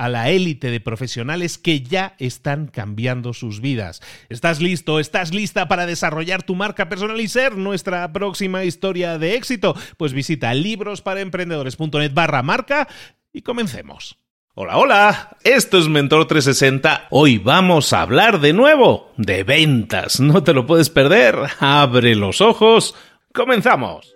a la élite de profesionales que ya están cambiando sus vidas. ¿Estás listo? ¿Estás lista para desarrollar tu marca personal y ser nuestra próxima historia de éxito? Pues visita librosparaemprendedores.net barra marca y comencemos. Hola, hola, esto es Mentor 360. Hoy vamos a hablar de nuevo de ventas. No te lo puedes perder. Abre los ojos. Comenzamos.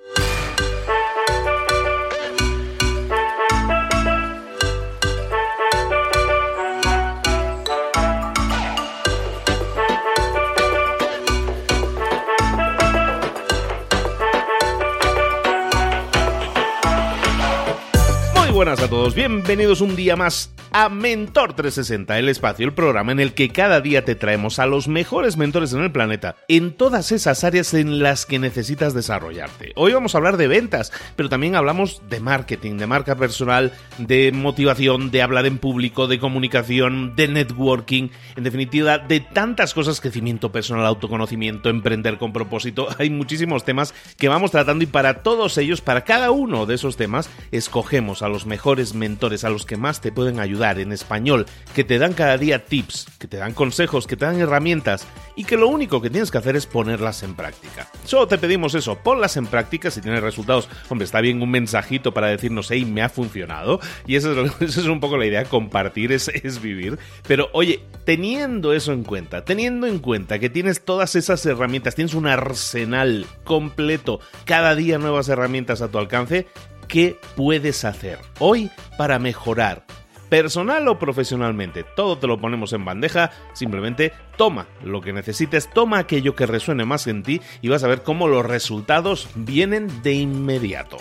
Buenas a todos, bienvenidos un día más a Mentor 360, el espacio, el programa en el que cada día te traemos a los mejores mentores en el planeta, en todas esas áreas en las que necesitas desarrollarte. Hoy vamos a hablar de ventas, pero también hablamos de marketing, de marca personal, de motivación, de hablar en público, de comunicación, de networking, en definitiva, de tantas cosas, crecimiento personal, autoconocimiento, emprender con propósito. Hay muchísimos temas que vamos tratando y para todos ellos, para cada uno de esos temas, escogemos a los mejores mentores, a los que más te pueden ayudar en español, que te dan cada día tips, que te dan consejos, que te dan herramientas y que lo único que tienes que hacer es ponerlas en práctica. Solo te pedimos eso, ponlas en práctica si tienes resultados. Hombre, está bien un mensajito para decirnos, hey, me ha funcionado. Y eso es, es un poco la idea, compartir es vivir. Pero oye, teniendo eso en cuenta, teniendo en cuenta que tienes todas esas herramientas, tienes un arsenal completo, cada día nuevas herramientas a tu alcance, qué puedes hacer hoy para mejorar personal o profesionalmente. Todo te lo ponemos en bandeja, simplemente toma lo que necesites, toma aquello que resuene más en ti y vas a ver cómo los resultados vienen de inmediato.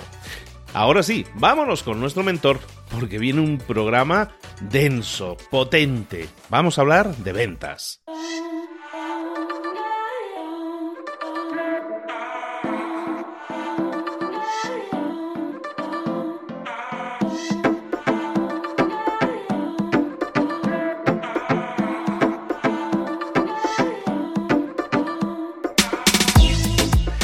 Ahora sí, vámonos con nuestro mentor, porque viene un programa denso, potente. Vamos a hablar de ventas.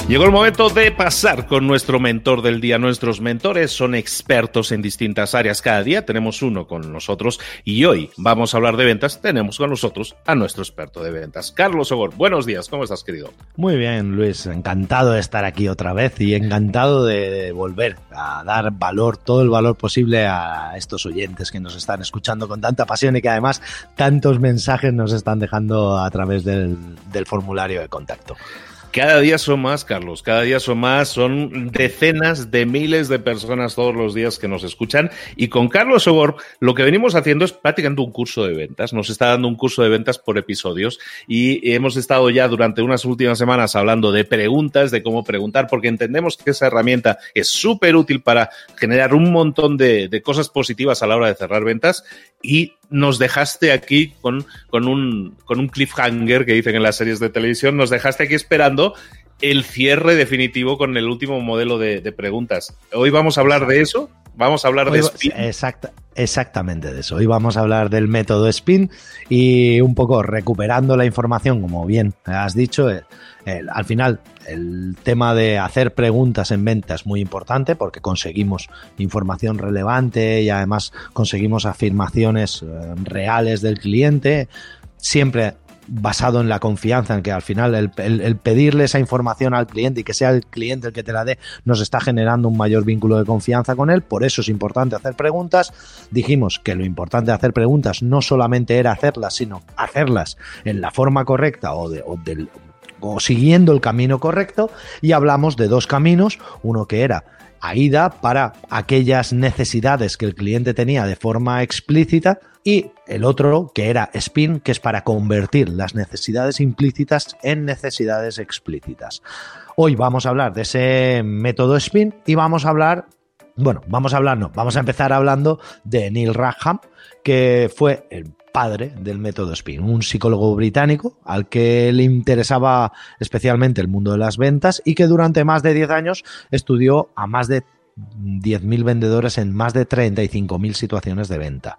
Llegó el momento de pasar con nuestro mentor del día. Nuestros mentores son expertos en distintas áreas. Cada día tenemos uno con nosotros y hoy vamos a hablar de ventas. Tenemos con nosotros a nuestro experto de ventas, Carlos Ogor. Buenos días, ¿cómo estás, querido? Muy bien, Luis. Encantado de estar aquí otra vez y encantado de volver a dar valor, todo el valor posible a estos oyentes que nos están escuchando con tanta pasión y que además tantos mensajes nos están dejando a través del, del formulario de contacto. Cada día son más, Carlos, cada día son más, son decenas de miles de personas todos los días que nos escuchan. Y con Carlos Ogor lo que venimos haciendo es prácticamente un curso de ventas. Nos está dando un curso de ventas por episodios y hemos estado ya durante unas últimas semanas hablando de preguntas, de cómo preguntar, porque entendemos que esa herramienta es súper útil para generar un montón de, de cosas positivas a la hora de cerrar ventas y nos dejaste aquí con, con, un, con un cliffhanger que dicen en las series de televisión, nos dejaste aquí esperando el cierre definitivo con el último modelo de, preguntas. Hoy vamos a hablar de eso. Vamos a hablar de Spin. exactamente de eso. Hoy vamos a hablar del método Spin y un poco recuperando la información, como bien has dicho. Eh, al final, el tema de hacer preguntas en venta es muy importante porque conseguimos información relevante y además conseguimos afirmaciones eh, reales del cliente. Siempre basado en la confianza, en que al final el, pedirle esa información al cliente y que sea el cliente el que te la dé, nos está generando un mayor vínculo de confianza con él. Por eso es importante hacer preguntas. Dijimos que lo importante de hacer preguntas no solamente era hacerlas, sino hacerlas en la forma correcta o, de, o siguiendo el camino correcto. Y hablamos de dos caminos, uno que era AIDA para aquellas necesidades que el cliente tenía de forma explícita y el otro que era SPIN, que es para convertir las necesidades implícitas en necesidades explícitas. Hoy vamos a hablar de ese método SPIN y vamos a hablar, bueno, vamos a hablar, no, vamos a empezar hablando de Neil Rackham, que fue el padre del método SPIN, un psicólogo británico al que le interesaba especialmente el mundo de las ventas y que durante más de 10 años estudió a más de 10.000 vendedores en más de 35.000 situaciones de venta.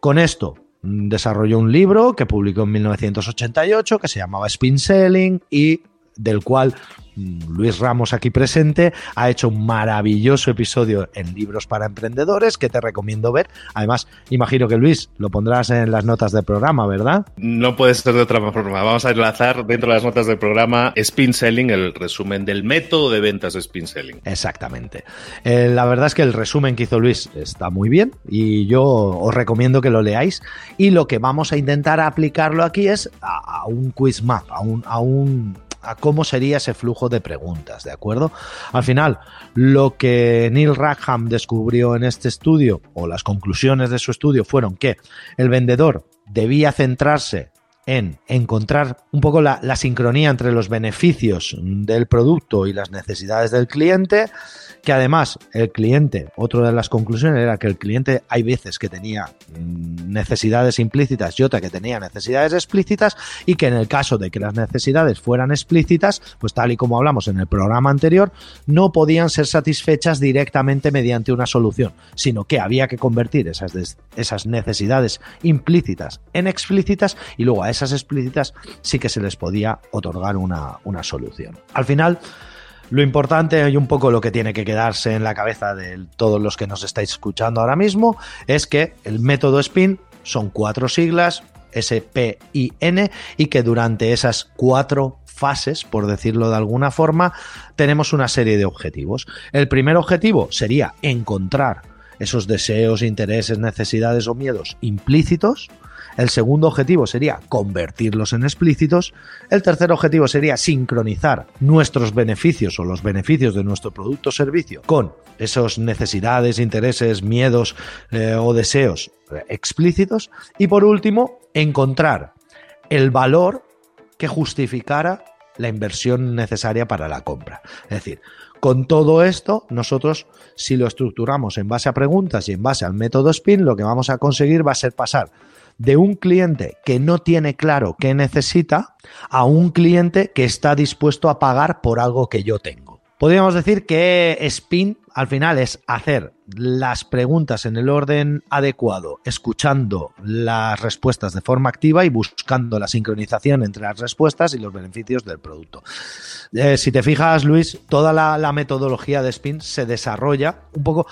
Con esto mm, desarrolló un libro que publicó en 1988 que se llamaba Spin Selling y del cual Luis Ramos aquí presente ha hecho un maravilloso episodio en Libros para Emprendedores que te recomiendo ver. Además, imagino que Luis lo pondrás en las notas del programa, ¿verdad? No puede ser de otra forma. Vamos a enlazar dentro de las notas del programa Spin Selling, el resumen del método de ventas de Spin Selling. Exactamente. Eh, la verdad es que el resumen que hizo Luis está muy bien y yo os recomiendo que lo leáis. Y lo que vamos a intentar aplicarlo aquí es a, un quiz map, a un, a un a cómo sería ese flujo de preguntas, ¿de acuerdo? Al final, lo que Neil Rackham descubrió en este estudio, o las conclusiones de su estudio, fueron que el vendedor debía centrarse en encontrar un poco la, la, sincronía entre los beneficios del producto y las necesidades del cliente, que además el cliente, otra de las conclusiones era que el cliente hay veces que tenía mm, necesidades implícitas y otra que tenía necesidades explícitas y que en el caso de que las necesidades fueran explícitas, pues tal y como hablamos en el programa anterior, no podían ser satisfechas directamente mediante una solución, sino que había que convertir esas, esas necesidades implícitas en explícitas y luego a esas explícitas sí que se les podía otorgar una, una solución. Al final, lo importante y un poco lo que tiene que quedarse en la cabeza de todos los que nos estáis escuchando ahora mismo es que el método SPIN son cuatro siglas, S, P y N, y que durante esas cuatro fases, por decirlo de alguna forma, tenemos una serie de objetivos. El primer objetivo sería encontrar esos deseos, intereses, necesidades o miedos implícitos. El segundo objetivo sería convertirlos en explícitos. El tercer objetivo sería sincronizar nuestros beneficios o los beneficios de nuestro producto o servicio con esas necesidades, intereses, miedos eh, o deseos eh, explícitos. Y por último, encontrar el valor que justificara la inversión necesaria para la compra. Es decir, con todo esto, nosotros, si lo estructuramos en base a preguntas y en base al método SPIN, lo que vamos a conseguir va a ser pasar de un cliente que no tiene claro qué necesita a un cliente que está dispuesto a pagar por algo que yo tengo. Podríamos decir que Spin al final es hacer las preguntas en el orden adecuado, escuchando las respuestas de forma activa y buscando la sincronización entre las respuestas y los beneficios del producto. Eh, si te fijas, Luis, toda la, metodología de Spin se desarrolla un poco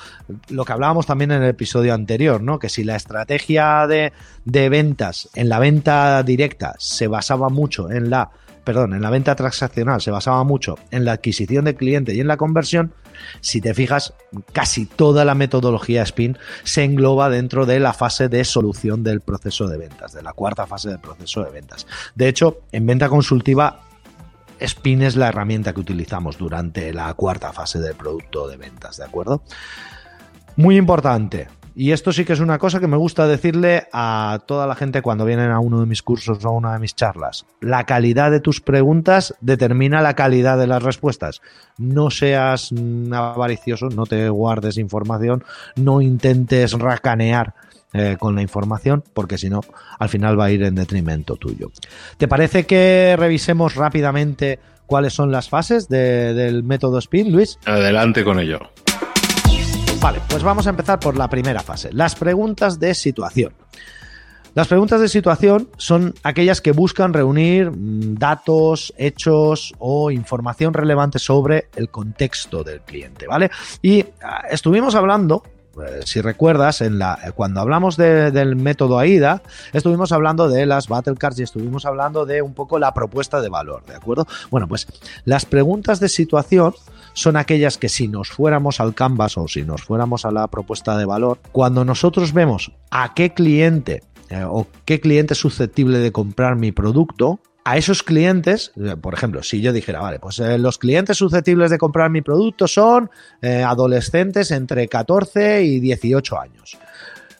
lo que hablábamos también en el episodio anterior, ¿no? Que si la estrategia de, de ventas en la venta directa se basaba mucho en la perdón, en la venta transaccional se basaba mucho en la adquisición de cliente y en la conversión, si te fijas, casi toda la metodología Spin se engloba dentro de la fase de solución del proceso de ventas, de la cuarta fase del proceso de ventas. De hecho, en venta consultiva, Spin es la herramienta que utilizamos durante la cuarta fase del producto de ventas, ¿de acuerdo? Muy importante, y esto sí que es una cosa que me gusta decirle a toda la gente cuando vienen a uno de mis cursos o a una de mis charlas. La calidad de tus preguntas determina la calidad de las respuestas. No seas avaricioso, no te guardes información, no intentes racanear eh, con la información, porque si no, al final va a ir en detrimento tuyo. ¿Te parece que revisemos rápidamente cuáles son las fases del método SPIN, Luis? Adelante con ello. Vale, pues vamos a empezar por la primera fase, las preguntas de situación. Las preguntas de situación son aquellas que buscan reunir mm, datos, hechos o información relevante sobre el contexto del cliente, ¿vale? Y ah, estuvimos hablando si recuerdas, la, cuando hablamos del método AIDA, estuvimos hablando de las battle cards y estuvimos hablando de un poco la propuesta de valor, ¿de acuerdo? Bueno, pues las preguntas de situación son aquellas que si nos fuéramos al canvas o si nos fuéramos a la propuesta de valor, cuando nosotros vemos a qué cliente eh, o qué cliente es susceptible de comprar mi producto, a esos clientes, eh, por ejemplo, si yo dijera, vale, pues eh, los clientes susceptibles de comprar mi producto son adolescentes entre 14 y 18 años.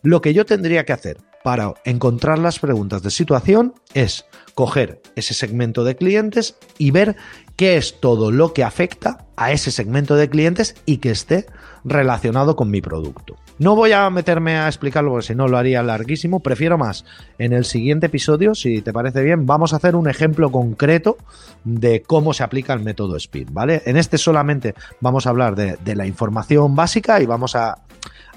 Lo que yo tendría que hacer para encontrar las preguntas de situación es coger ese segmento de clientes y ver qué es todo lo que afecta a ese segmento de clientes y que esté relacionado con mi producto. No voy a meterme a explicarlo porque si no lo haría larguísimo, prefiero más. En el siguiente episodio, si te parece bien, vamos a hacer un ejemplo concreto de cómo se aplica el método SPIN, ¿vale? En este solamente vamos a hablar de, la información básica y vamos a,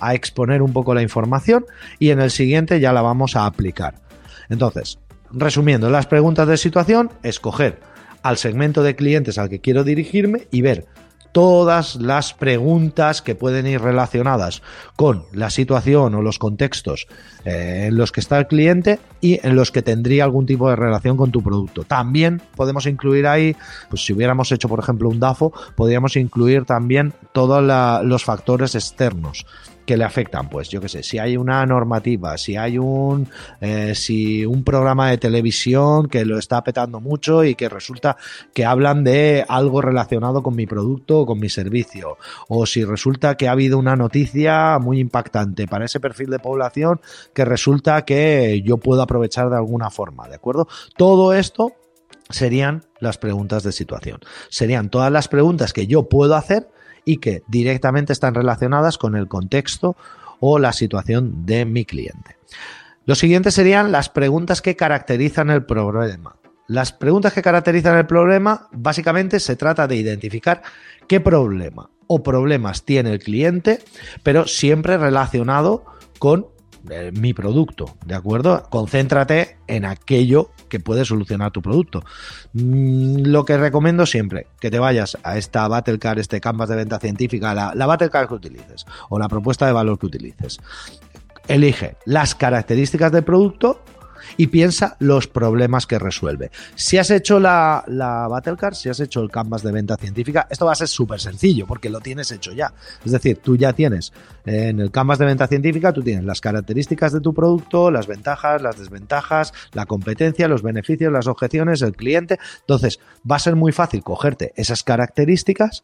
a exponer un poco la información y en el siguiente ya la vamos a aplicar. Entonces, resumiendo, las preguntas de situación, escoger al segmento de clientes al que quiero dirigirme y ver todas las preguntas que pueden ir relacionadas con la situación o los contextos eh, en los que está el cliente y en los que tendría algún tipo de relación con tu producto. También podemos incluir ahí, pues si hubiéramos hecho por ejemplo un DAFO, podríamos incluir también todos los factores externos que le afectan, pues yo qué sé, si hay una normativa, si hay un, eh, si un programa de televisión que lo está petando mucho y que resulta que hablan de algo relacionado con mi producto o con mi servicio, o si resulta que ha habido una noticia muy impactante para ese perfil de población que resulta que yo puedo aprovechar de alguna forma, ¿de acuerdo? Todo esto serían las preguntas de situación. Serían todas las preguntas que yo puedo hacer y que directamente están relacionadas con el contexto o la situación de mi cliente. Lo siguiente serían las preguntas que caracterizan el problema. Las preguntas que caracterizan el problema básicamente se trata de identificar qué problema o problemas tiene el cliente, pero siempre relacionado con eh, mi producto, ¿de acuerdo? Concéntrate en aquello que puede solucionar tu producto. Mm, lo que recomiendo siempre, que te vayas a esta Battlecar, este canvas de venta científica, la, la Battlecar que utilices o la propuesta de valor que utilices. Elige las características del producto y piensa los problemas que resuelve. Si has hecho la, la Battlecard, si has hecho el canvas de venta científica, esto va a ser súper sencillo porque lo tienes hecho ya. Es decir, tú ya tienes eh, en el canvas de venta científica, tú tienes las características de tu producto, las ventajas, las desventajas, la competencia, los beneficios, las objeciones, el cliente. Entonces, va a ser muy fácil cogerte esas características,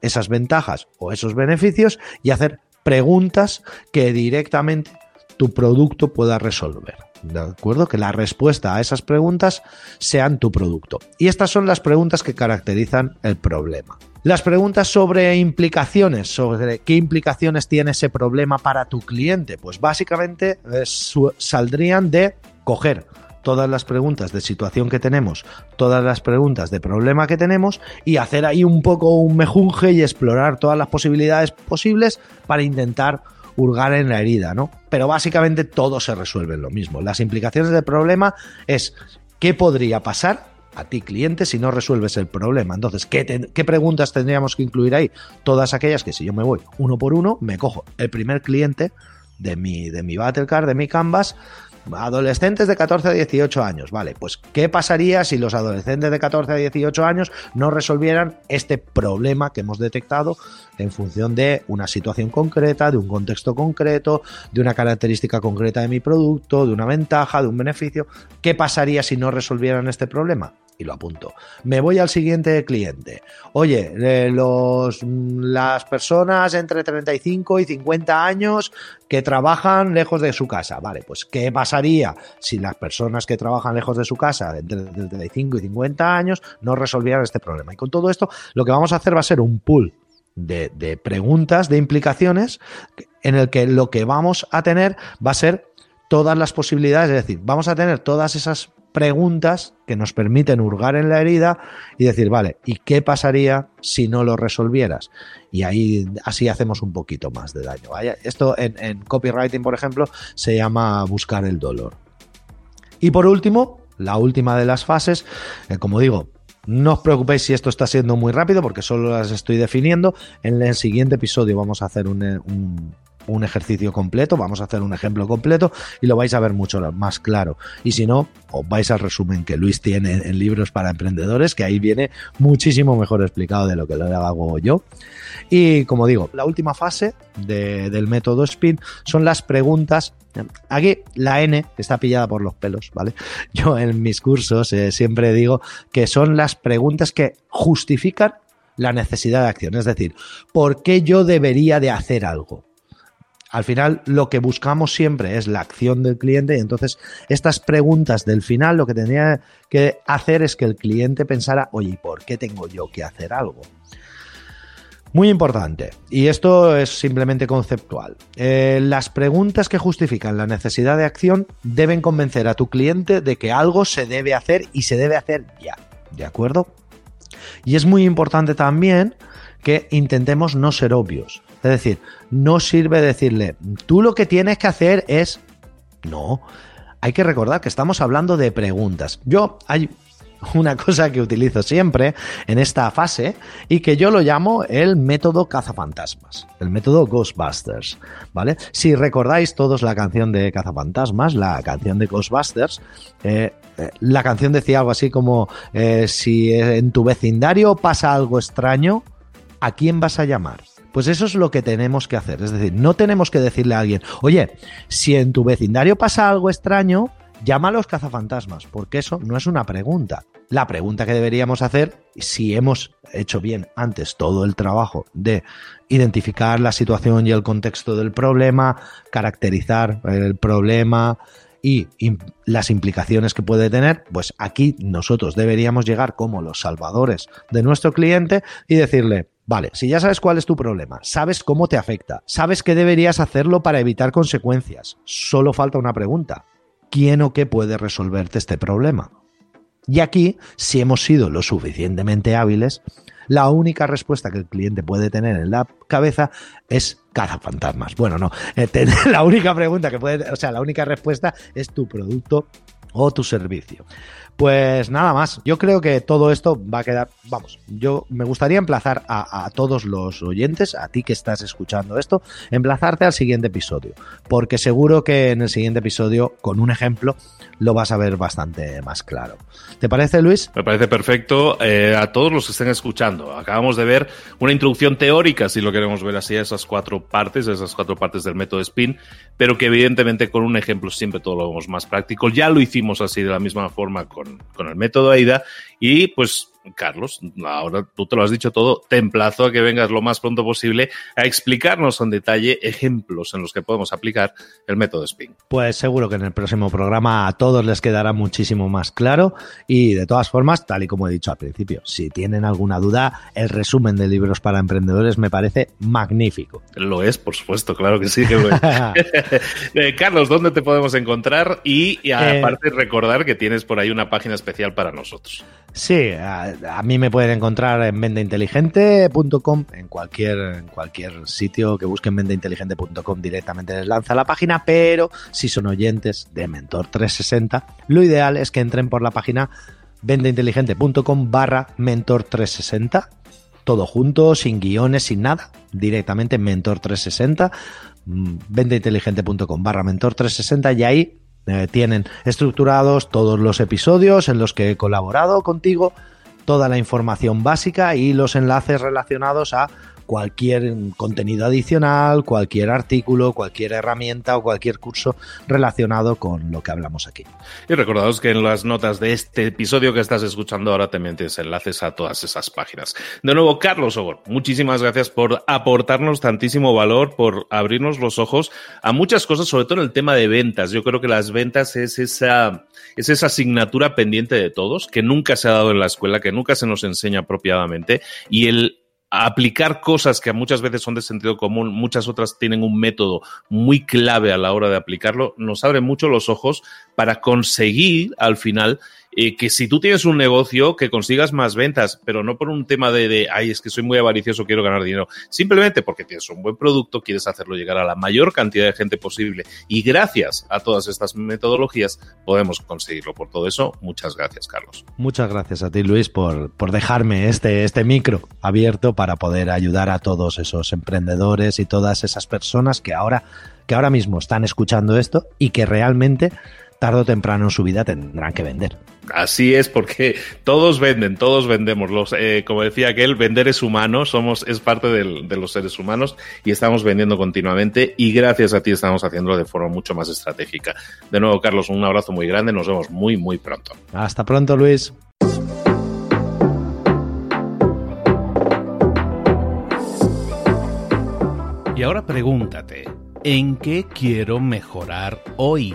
esas ventajas o esos beneficios y hacer preguntas que directamente tu producto pueda resolver. ¿De acuerdo? Que la respuesta a esas preguntas sean tu producto. Y estas son las preguntas que caracterizan el problema. Las preguntas sobre implicaciones, sobre qué implicaciones tiene ese problema para tu cliente, pues básicamente eh, saldrían de coger todas las preguntas de situación que tenemos, todas las preguntas de problema que tenemos y hacer ahí un poco un mejunje y explorar todas las posibilidades posibles para intentar hurgar en la herida, ¿no? Pero básicamente todo se resuelve lo mismo. Las implicaciones del problema es qué podría pasar a ti cliente si no resuelves el problema. Entonces, ¿qué, ¿qué, preguntas tendríamos que incluir ahí? Todas aquellas que si yo me voy uno por uno, me cojo el primer cliente de mi, de mi Battlecard, de mi Canvas, Adolescentes de 14 a 18 años, vale, pues ¿qué pasaría si los adolescentes de 14 a 18 años no resolvieran este problema que hemos detectado en función de una situación concreta, de un contexto concreto, de una característica concreta de mi producto, de una ventaja, de un beneficio? ¿Qué pasaría si no resolvieran este problema? Y lo apunto. Me voy al siguiente cliente. Oye, eh, los, las personas entre 35 y 50 años que trabajan lejos de su casa. Vale, pues ¿qué pasaría si las personas que trabajan lejos de su casa entre 35 y 50 años no resolvieran este problema? Y con todo esto, lo que vamos a hacer va a ser un pool de preguntas, de implicaciones, en el que lo que vamos a tener va a ser todas las posibilidades, es decir, vamos a tener todas esas preguntas que nos permiten hurgar en la herida y decir, vale, ¿y qué pasaría si no lo resolvieras? Y ahí así hacemos un poquito más de daño. Esto en, copywriting, por ejemplo, se llama buscar el dolor. Y por último, la última de las fases, eh, como digo, no os preocupéis si esto está siendo muy rápido porque solo las estoy definiendo. En el siguiente episodio vamos a hacer un, un ejercicio completo, vamos a hacer un ejemplo completo y lo vais a ver mucho más claro. Y si no, os vais al resumen que Luis tiene en libros para emprendedores, que ahí viene muchísimo mejor explicado de lo que lo hago yo. Y como digo, la última fase del método SPIN son las preguntas Aquí la N está pillada por los pelos, ¿vale? Yo en mis cursos eh, siempre digo que son las preguntas que justifican la necesidad de acción. Es decir, ¿por qué yo debería de hacer algo? Al final lo que buscamos siempre es la acción del cliente y entonces estas preguntas del final lo que tendría que hacer es que el cliente pensara, oye, ¿por qué tengo yo que hacer algo? Muy importante, y esto es simplemente conceptual. Eh, las preguntas que justifican la necesidad de acción deben convencer a tu cliente de que algo se debe hacer y se debe hacer ya. ¿De acuerdo? Y es muy importante también que intentemos no ser obvios. Es decir, no sirve decirle, tú lo que tienes que hacer es... No, hay que recordar que estamos hablando de preguntas. Yo hay una cosa que utilizo siempre en esta fase y que yo lo llamo el método cazafantasmas, el método Ghostbusters, ¿vale? Si recordáis todos la canción de cazafantasmas, la canción de Ghostbusters, eh, eh, la canción decía algo así como, eh, si en tu vecindario pasa algo extraño, ¿a quién vas a llamar? Pues eso es lo que tenemos que hacer. Es decir, no tenemos que decirle a alguien, oye, si en tu vecindario pasa algo extraño, llama a los cazafantasmas, porque eso no es una pregunta. La pregunta que deberíamos hacer, si hemos hecho bien antes todo el trabajo de identificar la situación y el contexto del problema, caracterizar el problema, y las implicaciones que puede tener, pues aquí nosotros deberíamos llegar como los salvadores de nuestro cliente y decirle, Vale, si ya sabes cuál es tu problema, sabes cómo te afecta, sabes qué deberías hacerlo para evitar consecuencias, solo falta una pregunta. ¿Quién o qué puede resolverte este problema? Y aquí, si hemos sido lo suficientemente hábiles, la única respuesta que el cliente puede tener en la cabeza es fantasmas. Bueno, no, eh, la única pregunta que puede, o sea, la única respuesta es tu producto o tu servicio. Pues nada más, yo creo que todo esto va a quedar, vamos, yo me gustaría emplazar a, todos los oyentes, a ti que estás escuchando esto, emplazarte al siguiente episodio, porque seguro que en el siguiente episodio, con un ejemplo, lo vas a ver bastante más claro. ¿Te parece, Luis? Me parece perfecto. Eh, a todos los que estén escuchando, acabamos de ver una introducción teórica, si lo queremos ver así, a esas cuatro partes, a esas cuatro partes del método SPIN, pero que evidentemente con un ejemplo siempre todo lo vemos más práctico. Ya lo hicimos así de la misma forma con con, el método AIDA y pues Carlos, ahora tú te lo has dicho todo, te emplazo a que vengas lo más pronto posible a explicarnos en detalle ejemplos en los que podemos aplicar el método SPIN. Pues seguro que en el próximo programa a todos les quedará muchísimo más claro y de todas formas, tal y como he dicho al principio, si tienen alguna duda, el resumen de libros para emprendedores me parece magnífico. Lo es, por supuesto, claro que sí. Eh, Carlos, ¿dónde te podemos encontrar? Y, y aparte eh, recordar que tienes por ahí una página especial para nosotros. Sí, a, mí me pueden encontrar en vendeinteligente.com, en cualquier, en cualquier sitio que busquen vendeinteligente.com directamente les lanza la página, pero si son oyentes de Mentor 360, lo ideal es que entren por la página vendeinteligente.com barra Mentor 360, todo junto, sin guiones, sin nada, directamente Mentor 360, mm, vendeinteligente.com barra Mentor 360 y ahí eh, tienen estructurados todos los episodios en los que he colaborado contigo, toda la información básica y los enlaces relacionados a cualquier contenido adicional, cualquier artículo, cualquier herramienta o cualquier curso relacionado con lo que hablamos aquí. Y recordaos que en las notas de este episodio que estás escuchando ahora también tienes enlaces a todas esas páginas. De nuevo, Carlos Ogor, muchísimas gracias por aportarnos tantísimo valor, por abrirnos los ojos a muchas cosas, sobre todo en el tema de ventas. Yo creo que las ventas es esa, es esa asignatura pendiente de todos, que nunca se ha dado en la escuela, que nunca se nos enseña apropiadamente, y el aplicar cosas que muchas veces son de sentido común, muchas otras tienen un método muy clave a la hora de aplicarlo, nos abre mucho los ojos para conseguir al final eh, que si tú tienes un negocio, que consigas más ventas, pero no por un tema de, de, ay, es que soy muy avaricioso, quiero ganar dinero, simplemente porque tienes un buen producto, quieres hacerlo llegar a la mayor cantidad de gente posible y gracias a todas estas metodologías podemos conseguirlo. Por todo eso, muchas gracias, Carlos. Muchas gracias a ti, Luis, por, por dejarme este, este micro abierto para poder ayudar a todos esos emprendedores y todas esas personas que ahora, que ahora mismo están escuchando esto y que realmente tarde o temprano en su vida tendrán que vender. Así es, porque todos venden, todos vendemos. Los, eh, como decía aquel, vender es humano, somos, es parte del, de los seres humanos y estamos vendiendo continuamente y gracias a ti estamos haciéndolo de forma mucho más estratégica. De nuevo, Carlos, un abrazo muy grande, nos vemos muy, muy pronto. Hasta pronto, Luis. Y ahora pregúntate, ¿en qué quiero mejorar hoy?